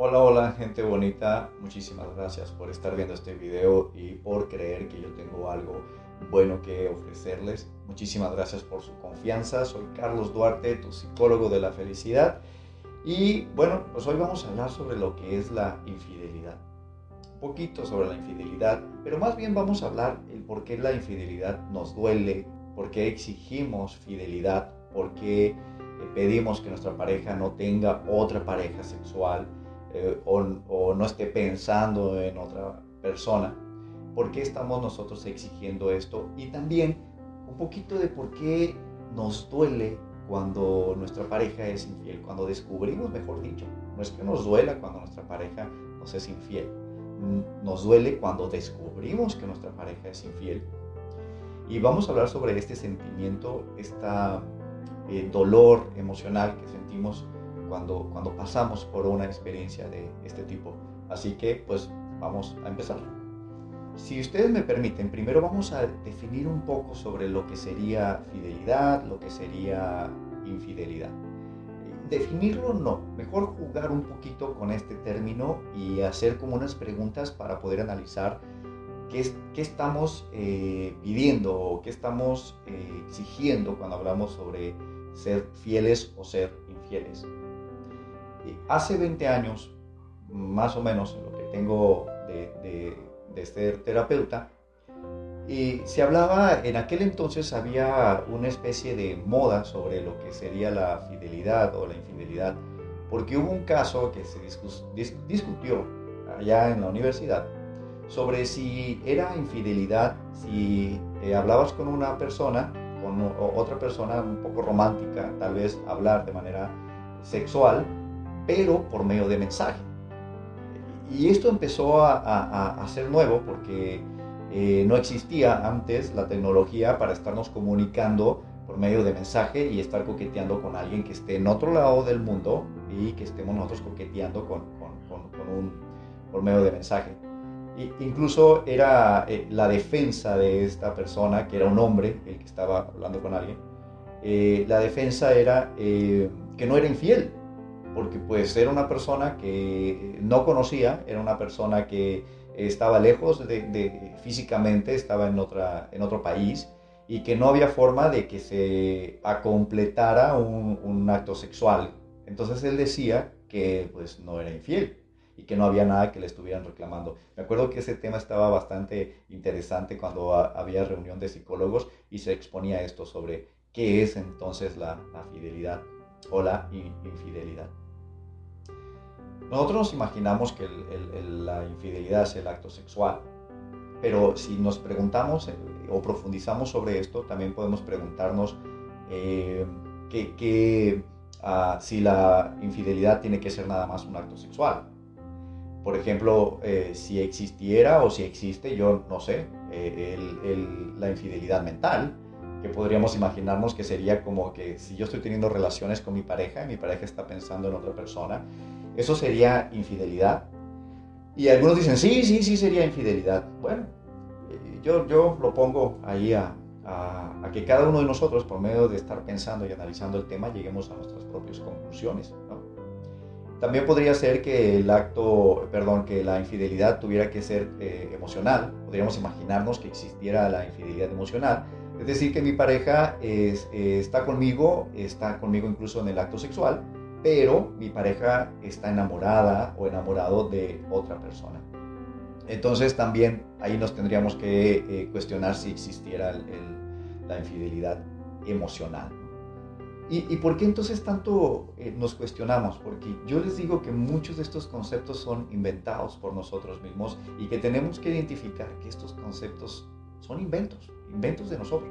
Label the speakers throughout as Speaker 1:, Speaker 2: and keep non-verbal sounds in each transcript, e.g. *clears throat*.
Speaker 1: Hola, hola gente bonita, muchísimas gracias por estar viendo este video y por creer que yo tengo algo bueno que ofrecerles. Muchísimas gracias por su confianza. Soy Carlos Duarte, tu psicólogo de la felicidad. Y bueno, pues hoy vamos a hablar sobre lo que es la infidelidad. Un poquito sobre la infidelidad, pero más bien vamos a hablar el por qué la infidelidad nos duele, por qué exigimos fidelidad, por qué pedimos que nuestra pareja no tenga otra pareja sexual eh, o, no esté pensando en otra persona. ¿Por qué estamos nosotros exigiendo esto? Y también un poquito de por qué nos duele cuando nuestra pareja es infiel, cuando descubrimos, mejor dicho, no es que nos duela cuando nuestra pareja nos es infiel, nos duele cuando descubrimos que nuestra pareja es infiel. Y vamos a hablar sobre este sentimiento, este dolor emocional que sentimos cuando, pasamos por una experiencia de este tipo. Así que pues vamos a empezar. Si ustedes me permiten, primero vamos a definir un poco sobre lo que sería fidelidad, lo que sería infidelidad. Definirlo no, mejor jugar un poquito con este término y hacer como unas preguntas para poder analizar qué, qué estamos eh, pidiendo o qué estamos eh, exigiendo cuando hablamos sobre ser fieles o ser infieles hace 20 años, más o menos, lo que tengo de, de, ser terapeuta, y se hablaba, en aquel entonces había una especie de moda sobre lo que sería la fidelidad o la infidelidad, porque hubo un caso que se discutió allá en la universidad sobre si era infidelidad, si eh, hablabas con una persona, con otra persona un poco romántica, tal vez hablar de manera sexual, pero por medio de mensaje. Y esto empezó a, ser nuevo porque eh, no existía antes la tecnología para estarnos comunicando por medio de mensaje y estar coqueteando con alguien que esté en otro lado del mundo y que estemos nosotros coqueteando con, un, por medio de mensaje. E incluso era eh, la defensa de esta persona, que era un hombre, el que estaba hablando con alguien, eh, la defensa era que no era infiel, porque pues era una persona que no conocía, era una persona que estaba lejos de, físicamente, estaba en, otra, en otro país y que no había forma de que se completara un, un, acto sexual. Entonces él decía que pues no era infiel y que no había nada que le estuvieran reclamando. Me acuerdo que ese tema estaba bastante interesante cuando había reunión de psicólogos y se exponía esto sobre qué es entonces la, la fidelidad o la infidelidad. Nosotros nos imaginamos que la infidelidad es el acto sexual, pero si nos preguntamos eh, o profundizamos sobre esto, también podemos preguntarnos eh, que, ah, si la infidelidad tiene que ser nada más un acto sexual. Por ejemplo, eh, si existiera o si existe, yo no sé, la infidelidad mental, que podríamos imaginarnos que sería como que si yo estoy teniendo relaciones con mi pareja y mi pareja está pensando en otra persona, eso sería infidelidad. Y algunos dicen, sí, sí, sí sería infidelidad. Bueno, eh, yo, yo lo pongo ahí a, que cada uno de nosotros, por medio de estar pensando y analizando el tema, lleguemos a nuestras propias conclusiones. También podría ser que el acto, perdón, que la infidelidad tuviera que ser eh, emocional. Podríamos imaginarnos que existiera la infidelidad emocional es decir, que mi pareja eh, está conmigo, está conmigo incluso en el acto sexual, pero mi pareja está enamorada o enamorado de otra persona. Entonces también ahí nos tendríamos que eh, cuestionar si existiera la infidelidad emocional. ¿Y, por qué entonces tanto eh, nos cuestionamos? Porque yo les digo que muchos de estos conceptos son inventados por nosotros mismos y que tenemos que identificar que estos conceptos son inventos inventos de nosotros.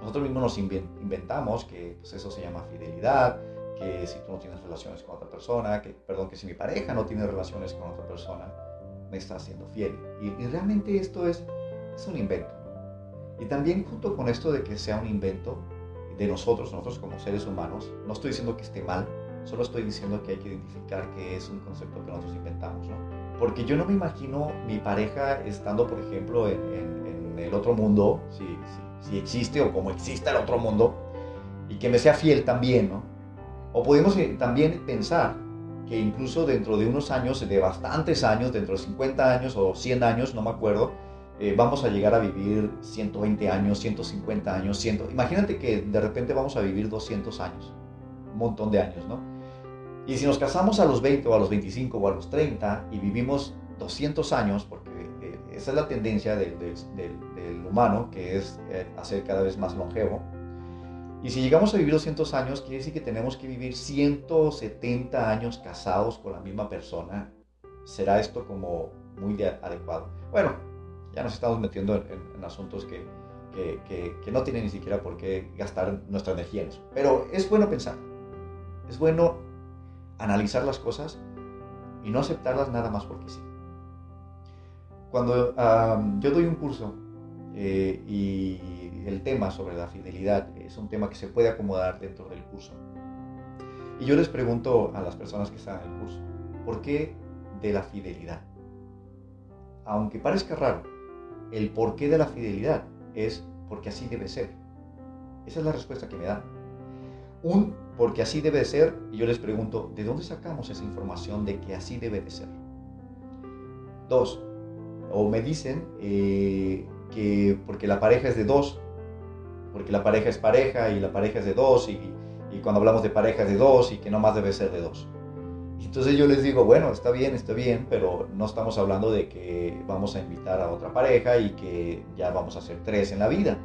Speaker 1: Nosotros mismos nos inventamos que pues, eso se llama fidelidad, que si tú no tienes relaciones con otra persona, que, perdón, que si mi pareja no tiene relaciones con otra persona, me está haciendo fiel. Y, realmente esto es, es un invento. Y también junto con esto de que sea un invento de nosotros, nosotros como seres humanos, no estoy diciendo que esté mal, solo estoy diciendo que hay que identificar que es un concepto que nosotros inventamos, ¿no? Porque yo no me imagino mi pareja estando, por ejemplo, en el otro mundo, si, si, existe o como existe el otro mundo, y que me sea fiel también, ¿no? O podemos eh, también pensar que incluso dentro de unos años, de bastantes años, dentro de 50 años o 100 años, no me acuerdo, eh, vamos a llegar a vivir 120 años, 150 años, 100. Imagínate que de repente vamos a vivir 200 años, un montón de años, ¿no? Y si nos casamos a los 20 o a los 25 o a los 30 y vivimos 200 años, porque eh, esa es la tendencia del, del, humano, que es eh, hacer cada vez más longevo, y si llegamos a vivir 200 años, quiere decir que tenemos que vivir 170 años casados con la misma persona. ¿Será esto como muy adecuado? Bueno, ya nos estamos metiendo en, asuntos que, que, no tienen ni siquiera por qué gastar nuestra energía en eso. Pero es bueno pensar, es bueno analizar las cosas y no aceptarlas nada más porque sí. Cuando yo doy un curso eh, y el tema sobre la fidelidad es un tema que se puede acomodar dentro del curso. Y yo les pregunto a las personas que están en el curso, ¿por qué de la fidelidad? Aunque parezca raro, el porqué de la fidelidad es porque así debe ser. Esa es la respuesta que me dan. Un porque así debe ser, y yo les pregunto, ¿de dónde sacamos esa información de que así debe de ser? Dos, o me dicen eh, que porque la pareja es de dos, porque la pareja es pareja y la pareja es de dos y, cuando hablamos de pareja es de dos y que no más debe ser de dos. Entonces yo les digo, bueno, está bien, está bien, pero no estamos hablando de que vamos a invitar a otra pareja y que ya vamos a ser tres en la vida.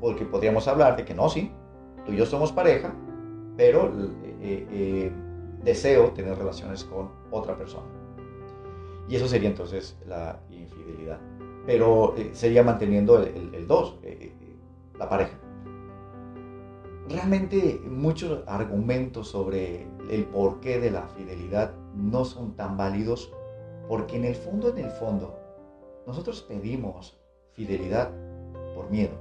Speaker 1: Porque podríamos hablar de que no, sí, tú y yo somos pareja, pero eh, eh, deseo tener relaciones con otra persona. Y eso sería entonces la infidelidad. Pero eh, sería manteniendo el dos la pareja. Realmente muchos argumentos sobre el porqué de la fidelidad no son tan válidos porque en el fondo, en el fondo, nosotros pedimos fidelidad por miedo.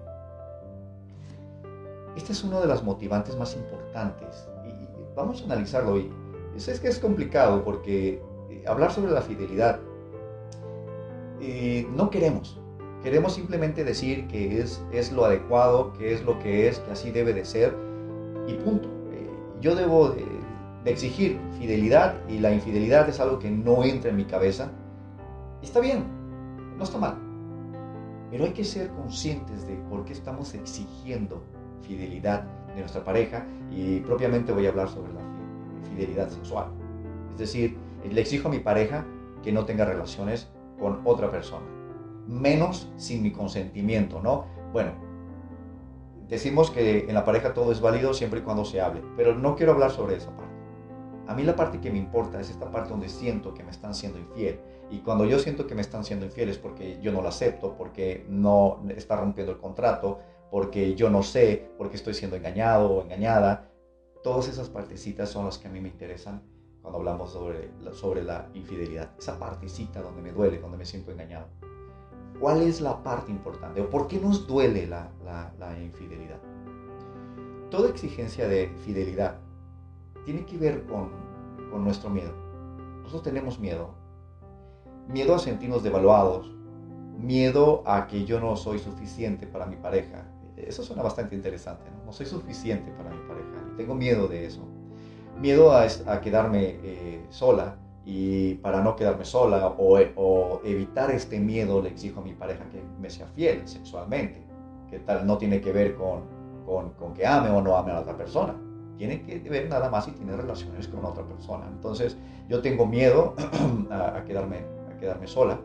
Speaker 1: Este es uno de los motivantes más importantes y vamos a analizarlo hoy. Es que es complicado porque eh, hablar sobre la fidelidad eh, no queremos, Queremos simplemente decir que es, es lo adecuado, que es lo que es, que así debe de ser y punto. Eh, yo debo de, exigir fidelidad y la infidelidad es algo que no entra en mi cabeza. Está bien, no está mal. Pero hay que ser conscientes de por qué estamos exigiendo fidelidad de nuestra pareja y propiamente voy a hablar sobre la fidelidad sexual. Es decir, le exijo a mi pareja que no tenga relaciones con otra persona menos sin mi consentimiento, ¿no? Bueno, decimos que en la pareja todo es válido siempre y cuando se hable, pero no quiero hablar sobre esa parte. A mí la parte que me importa es esta parte donde siento que me están siendo infiel. Y cuando yo siento que me están siendo infiel es porque yo no la acepto, porque no está rompiendo el contrato, porque yo no sé, porque estoy siendo engañado o engañada. Todas esas partecitas son las que a mí me interesan cuando hablamos sobre sobre la infidelidad. Esa partecita donde me duele, donde me siento engañado. ¿Cuál es la parte importante? ¿O por qué nos duele la, infidelidad? Toda exigencia de fidelidad tiene que ver con, con nuestro miedo. Nosotros tenemos miedo. Miedo a sentirnos devaluados. Miedo a que yo no soy suficiente para mi pareja. Eso suena bastante interesante. No, no soy suficiente para mi pareja. Tengo miedo de eso. Miedo a, a quedarme eh, sola y para no quedarme sola o, evitar este miedo le exijo a mi pareja que me sea fiel sexualmente, que tal no tiene que ver con, con, que ame o no ame a la otra persona, tiene que ver nada más si tiene relaciones con otra persona. Entonces yo tengo miedo *clears throat* a, quedarme, a quedarme sola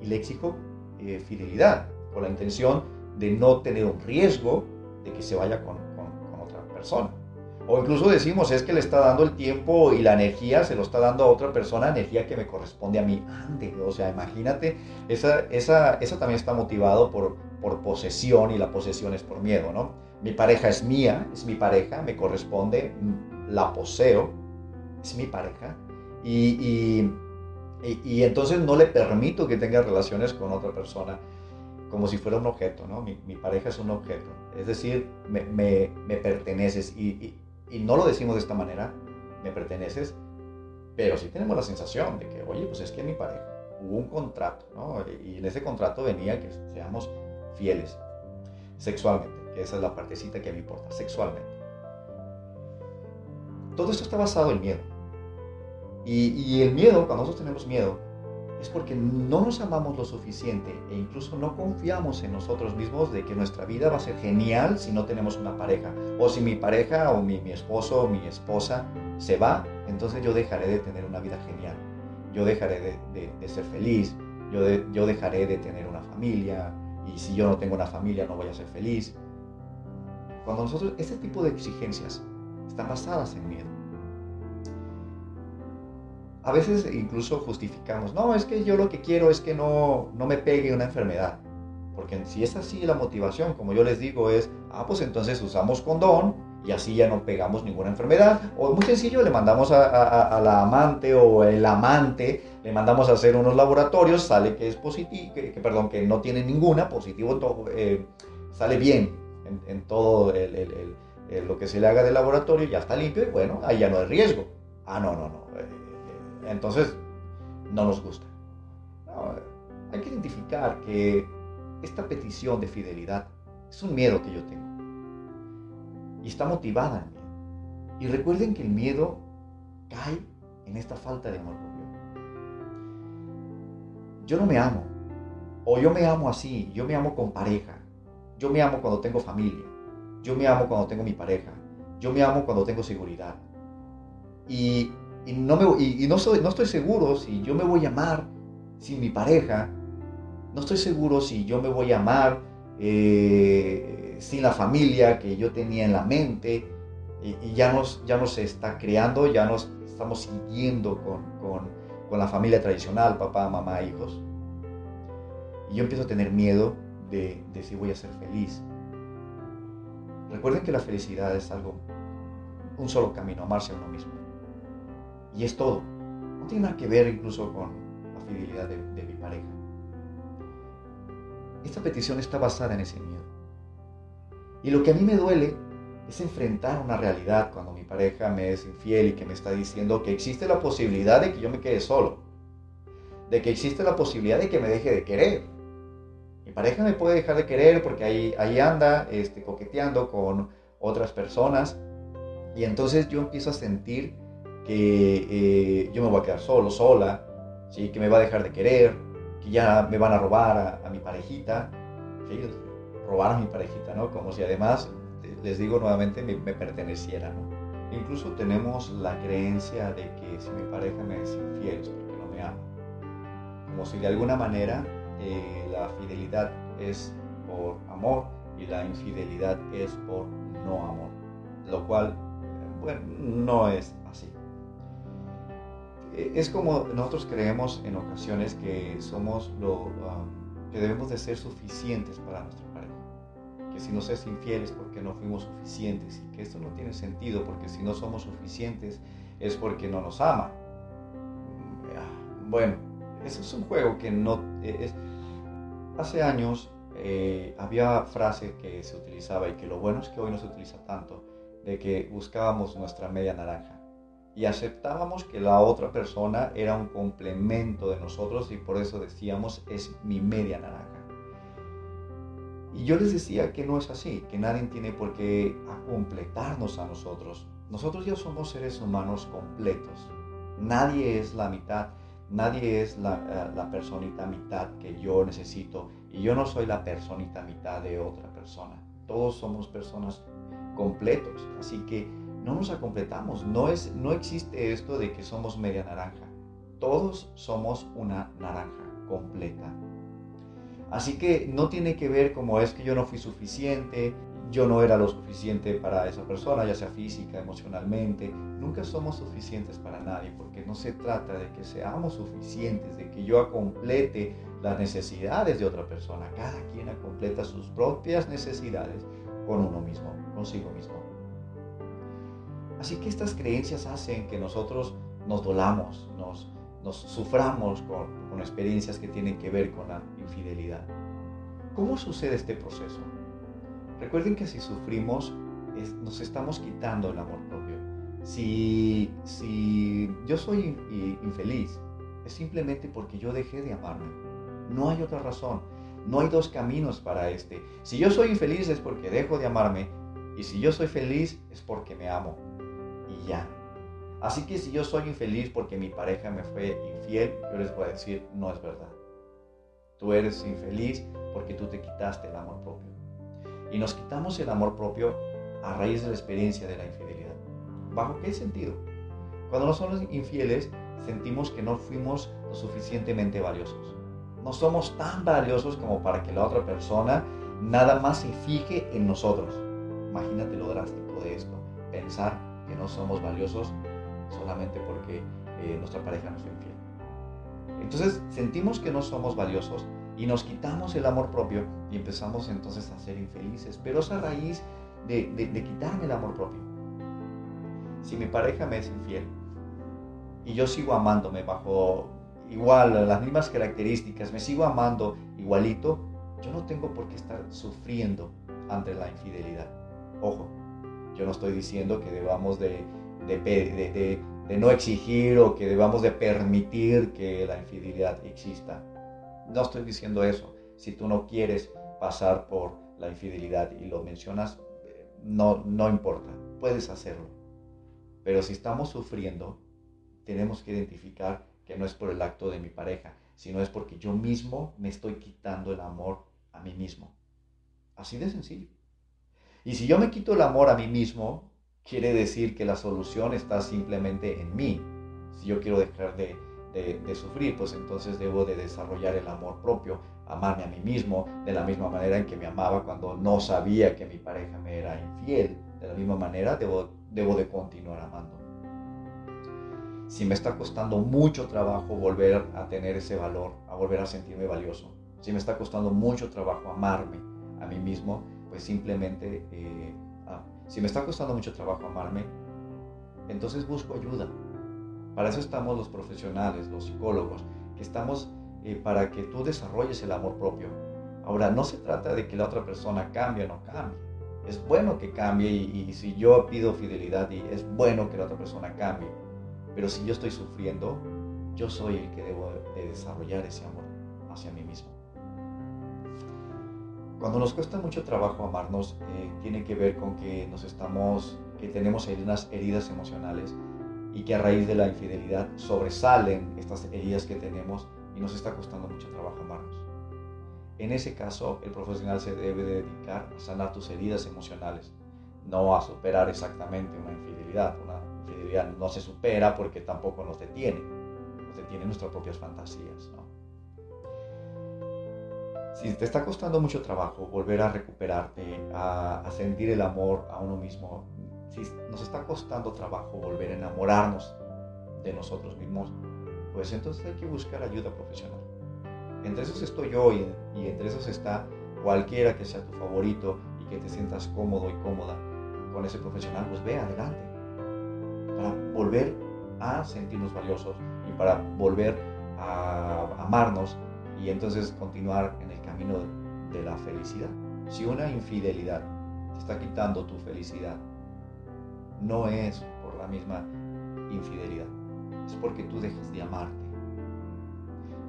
Speaker 1: y le exijo eh, fidelidad con la intención de no tener un riesgo de que se vaya con, con otra persona. O incluso decimos, es que le está dando el tiempo y la energía, se lo está dando a otra persona, energía que me corresponde a mí. Ande, o sea, imagínate, esa, esa, esa también está motivado por, por posesión y la posesión es por miedo, ¿no? Mi pareja es mía, es mi pareja, me corresponde, la poseo, es mi pareja. Y, y, y, entonces no le permito que tenga relaciones con otra persona como si fuera un objeto, ¿no? Mi, mi pareja es un objeto. Es decir, me, me, me perteneces. Y, y no lo decimos de esta manera, me perteneces, pero sí tenemos la sensación de que, oye, pues es que mi pareja, hubo un contrato, ¿no? Y en ese contrato venía que seamos fieles sexualmente, que esa es la partecita que me importa, sexualmente. Todo esto está basado en miedo. Y, el miedo, cuando nosotros tenemos miedo, es porque no nos amamos lo suficiente e incluso no confiamos en nosotros mismos de que nuestra vida va a ser genial si no tenemos una pareja. O si mi pareja o mi, esposo o mi esposa se va, entonces yo dejaré de tener una vida genial. Yo dejaré de, ser feliz. Yo, yo dejaré de tener una familia. Y si yo no tengo una familia no voy a ser feliz. Cuando nosotros, este tipo de exigencias están basadas en miedo. A veces incluso justificamos, no, es que yo lo que quiero es que no, no me pegue una enfermedad. Porque si es así la motivación, como yo les digo, es, ah, pues entonces usamos condón y así ya no pegamos ninguna enfermedad. O muy sencillo, le mandamos a, la amante o el amante, le mandamos a hacer unos laboratorios, sale que es positivo, que, perdón, que no tiene ninguna, positivo, todo, eh, sale bien en, todo lo que se le haga de laboratorio, ya está limpio y bueno, ahí ya no hay riesgo. Ah, no, no, no. Eh, entonces, no nos gusta. hay que identificar que esta petición de fidelidad es un miedo que yo tengo. Y está motivada en mí. Y recuerden que el miedo cae en esta falta de amor propio. Yo no me amo. O yo me amo así. Yo me amo con pareja. Yo me amo cuando tengo familia. Yo me amo cuando tengo mi pareja. Yo me amo cuando tengo seguridad. Y y no, me, y, no, soy, no estoy seguro si yo me voy a amar sin mi pareja, no estoy seguro si yo me voy a amar eh, sin la familia que yo tenía en la mente, y, ya, nos, ya nos está creando, ya nos estamos siguiendo con, con, con la familia tradicional, papá, mamá, hijos. Y yo empiezo a tener miedo de, de si voy a ser feliz. Recuerden que la felicidad es algo, un solo camino, amarse a uno mismo. Y es todo. No tiene nada que ver incluso con la fidelidad de, mi pareja. Esta petición está basada en ese miedo. Y lo que a mí me duele es enfrentar una realidad cuando mi pareja me es infiel y que me está diciendo que existe la posibilidad de que yo me quede solo. De que existe la posibilidad de que me deje de querer. Mi pareja me puede dejar de querer porque ahí, ahí anda este, coqueteando con otras personas. Y entonces yo empiezo a sentir que eh, yo me voy a quedar solo, sola, ¿sí? que me va a dejar de querer, que ya me van a robar a, mi parejita, robar a mi parejita, ¿no? Como si además, les digo nuevamente, me, perteneciera, ¿no? Incluso tenemos la creencia de que si mi pareja me es infiel es porque no me ama. Como si de alguna manera eh, la fidelidad es por amor y la infidelidad es por no amor. Lo cual, bueno, no es así. Eh, es como nosotros creemos en ocasiones que somos lo que debemos de ser suficientes para nuestra pareja. Que si nos es infiel es porque no fuimos suficientes y que esto no tiene sentido porque si no somos suficientes es porque no nos ama. Mm, bueno, eso es un juego que no eh, es. Hace años eh, había frase que se utilizaba y que lo bueno es que hoy no se utiliza tanto, de que buscábamos nuestra media naranja y aceptábamos que la otra persona era un complemento de nosotros y por eso decíamos es mi media naranja. Y yo les decía que no es así, que nadie tiene por qué completarnos a nosotros. Nosotros ya somos seres humanos completos. Nadie es la mitad, nadie es la, eh, la personita mitad que yo necesito y yo no soy la personita mitad de otra persona. Todos somos personas completos. Así que no nos acompletamos. No, es, no existe esto de que somos media naranja. Todos somos una naranja completa. Así que no tiene que ver como es que yo no fui suficiente, yo no era lo suficiente para esa persona, ya sea física, emocionalmente. Nunca somos suficientes para nadie porque no se trata de que seamos suficientes, de que yo complete las necesidades de otra persona. Cada quien completa sus propias necesidades con uno mismo, consigo mismo. Así que estas creencias hacen que nosotros nos dolamos, nos, nos suframos con, con experiencias que tienen que ver con la infidelidad. ¿Cómo sucede este proceso? Recuerden que si sufrimos, nos estamos quitando el amor propio. Si, si yo soy infeliz, es simplemente porque yo dejé de amarme. No hay otra razón. No hay dos caminos para este. Si yo soy infeliz es porque dejo de amarme y si yo soy feliz es porque me amo y ya. Así que si yo soy infeliz porque mi pareja me fue infiel, yo les voy a decir, no es verdad. Tú eres infeliz porque tú te quitaste el amor propio. Y nos quitamos el amor propio a raíz de la experiencia de la infidelidad. ¿Bajo qué sentido? Cuando no somos infieles, sentimos que no fuimos lo suficientemente valiosos. No somos tan valiosos como para que la otra persona nada más se fije en nosotros. Imagínate lo drástico de esto. Pensar que no somos valiosos solamente porque eh, nuestra pareja nos fue infiel. Entonces sentimos que no somos valiosos y nos quitamos el amor propio y empezamos entonces a ser infelices. Pero es a raíz de, de quitarme el amor propio. Si mi pareja me es infiel y yo sigo amándome bajo igual las mismas características, me sigo amando igualito, yo no tengo por qué estar sufriendo ante la infidelidad. Ojo, yo no estoy diciendo que debamos de, no exigir o que debamos de permitir que la infidelidad exista. No estoy diciendo eso. Si tú no quieres pasar por la infidelidad y lo mencionas, no, no importa, puedes hacerlo. Pero si estamos sufriendo, tenemos que identificar que no es por el acto de mi pareja, sino es porque yo mismo me estoy quitando el amor a mí mismo. Así de sencillo. Y si yo me quito el amor a mí mismo, quiere decir que la solución está simplemente en mí. Si yo quiero dejar de, sufrir, pues entonces debo de desarrollar el amor propio, amarme a mí mismo de la misma manera en que me amaba cuando no sabía que mi pareja me era infiel. De la misma manera debo, debo de continuar amando. Si me está costando mucho trabajo volver a tener ese valor, a volver a sentirme valioso, si me está costando mucho trabajo amarme a mí mismo, pues simplemente eh, si me está costando mucho trabajo amarme, entonces busco ayuda. Para eso estamos los profesionales, los psicólogos, que estamos eh, para que tú desarrolles el amor propio. Ahora, no se trata de que la otra persona cambie o no cambie. Es bueno que cambie y, si yo pido fidelidad y es bueno que la otra persona cambie. Pero si yo estoy sufriendo, yo soy el que debo de desarrollar ese amor hacia mí mismo. Cuando nos cuesta mucho trabajo amarnos, eh, tiene que ver con que nos estamos, que tenemos unas heridas emocionales y que a raíz de la infidelidad sobresalen estas heridas que tenemos y nos está costando mucho trabajo amarnos. En ese caso, el profesional se debe dedicar a sanar tus heridas emocionales, no a superar exactamente una infidelidad. Una infidelidad no se supera porque tampoco nos detiene, nos detiene nuestras propias fantasías. Si te está costando mucho trabajo volver a recuperarte, a, sentir el amor a uno mismo, si nos está costando trabajo volver a enamorarnos de nosotros mismos, pues entonces hay que buscar ayuda profesional. Entre esos estoy yo y, y entre esos está cualquiera que sea tu favorito y que te sientas cómodo y cómoda con ese profesional, pues ve adelante. Para volver a sentirnos valiosos y para volver a amarnos y entonces continuar en el camino de la felicidad. Si una infidelidad te está quitando tu felicidad, no es por la misma infidelidad, es porque tú dejas de amarte.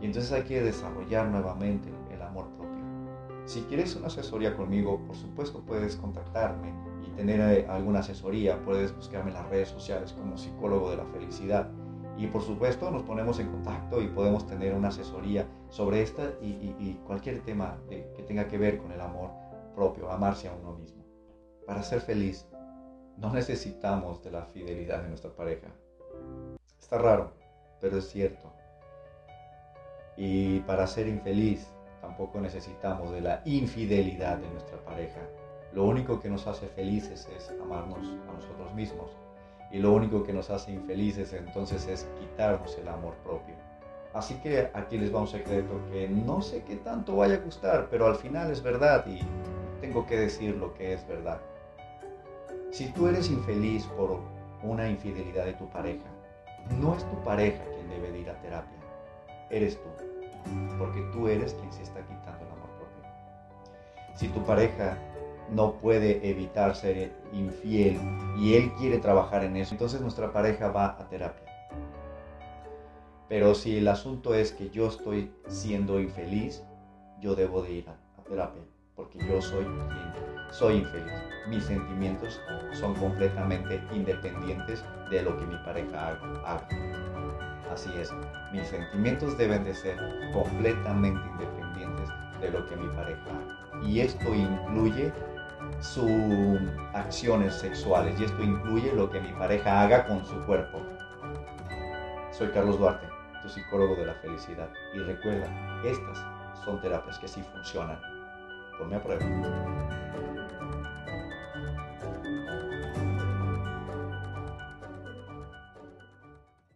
Speaker 1: Y entonces hay que desarrollar nuevamente el amor propio. Si quieres una asesoría conmigo, por supuesto puedes contactarme y tener eh, alguna asesoría. Puedes buscarme en las redes sociales como psicólogo de la felicidad y por supuesto nos ponemos en contacto y podemos tener una asesoría sobre esta y, cualquier tema que tenga que ver con el amor propio, amarse a uno mismo. Para ser feliz no necesitamos de la fidelidad de nuestra pareja. Está raro, pero es cierto. Y para ser infeliz tampoco necesitamos de la infidelidad de nuestra pareja. Lo único que nos hace felices es amarnos a nosotros mismos y lo único que nos hace infelices entonces es quitarnos el amor propio. Así que aquí les va un secreto que no sé qué tanto vaya a gustar, pero al final es verdad y tengo que decir lo que es verdad. Si tú eres infeliz por una infidelidad de tu pareja, no es tu pareja quien debe de ir a terapia, eres tú, porque tú eres quien se está quitando el amor propio. Si tu pareja no puede evitar ser infiel y él quiere trabajar en eso, entonces nuestra pareja va a terapia. Pero si el asunto es que yo estoy siendo infeliz, yo debo de ir a, terapia, porque yo soy quien soy infeliz. Mis sentimientos son completamente independientes de lo que mi pareja haga. Así es, mis sentimientos deben de ser completamente independientes de lo que mi pareja haga. Y esto incluye sus acciones sexuales y esto incluye lo que mi pareja haga con su cuerpo. Soy Carlos Duarte, tu psicólogo de la felicidad. Y recuerda, estas son terapias que sí funcionan. Ponme a prueba.